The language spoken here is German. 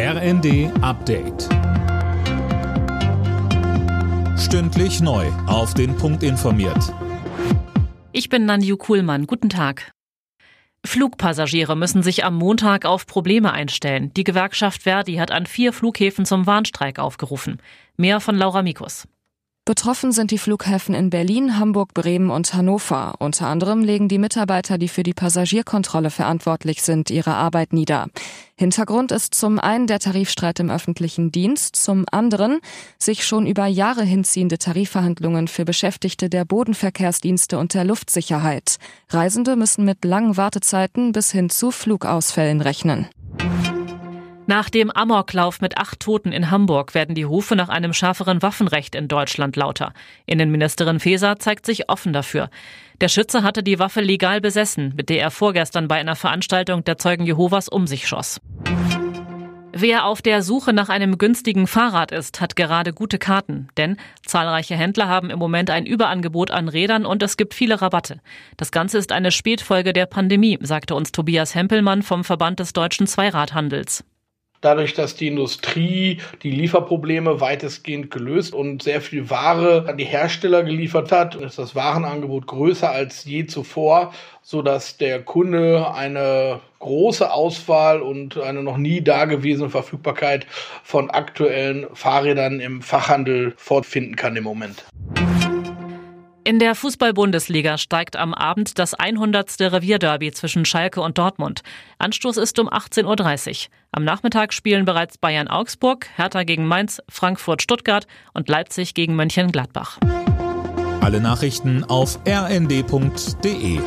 RND Update. Stündlich neu. Auf den Punkt informiert. Ich bin Nanju Kuhlmann. Guten Tag. Flugpassagiere müssen sich am Montag auf Probleme einstellen. Die Gewerkschaft Verdi hat an vier Flughäfen zum Warnstreik aufgerufen. Mehr von Laura Mikus. Betroffen sind die Flughäfen in Berlin, Hamburg, Bremen und Hannover. Unter anderem legen die Mitarbeiter, die für die Passagierkontrolle verantwortlich sind, ihre Arbeit nieder. Hintergrund ist zum einen der Tarifstreit im öffentlichen Dienst, zum anderen sich schon über Jahre hinziehende Tarifverhandlungen für Beschäftigte der Bodenverkehrsdienste und der Luftsicherheit. Reisende müssen mit langen Wartezeiten bis hin zu Flugausfällen rechnen. Nach dem Amoklauf mit acht Toten in Hamburg werden die Rufe nach einem schärferen Waffenrecht in Deutschland lauter. Innenministerin Faeser zeigt sich offen dafür. Der Schütze hatte die Waffe legal besessen, mit der er vorgestern bei einer Veranstaltung der Zeugen Jehovas um sich schoss. Wer auf der Suche nach einem günstigen Fahrrad ist, hat gerade gute Karten, denn zahlreiche Händler haben im Moment ein Überangebot an Rädern und es gibt viele Rabatte. Das Ganze ist eine Spätfolge der Pandemie, sagte uns Tobias Hempelmann vom Verband des deutschen Zweiradhandels. Dadurch, dass die Industrie die Lieferprobleme weitestgehend gelöst und sehr viel Ware an die Hersteller geliefert hat, ist das Warenangebot größer als je zuvor, so dass der Kunde eine große Auswahl und eine noch nie dagewesene Verfügbarkeit von aktuellen Fahrrädern im Fachhandel fortfinden kann im Moment. In der Fußball-Bundesliga steigt am Abend das 100. Revierderby zwischen Schalke und Dortmund. Anstoß ist um 18.30 Uhr. Am Nachmittag spielen bereits Bayern Augsburg, Hertha gegen Mainz, Frankfurt Stuttgart und Leipzig gegen Mönchengladbach. Alle Nachrichten auf rnd.de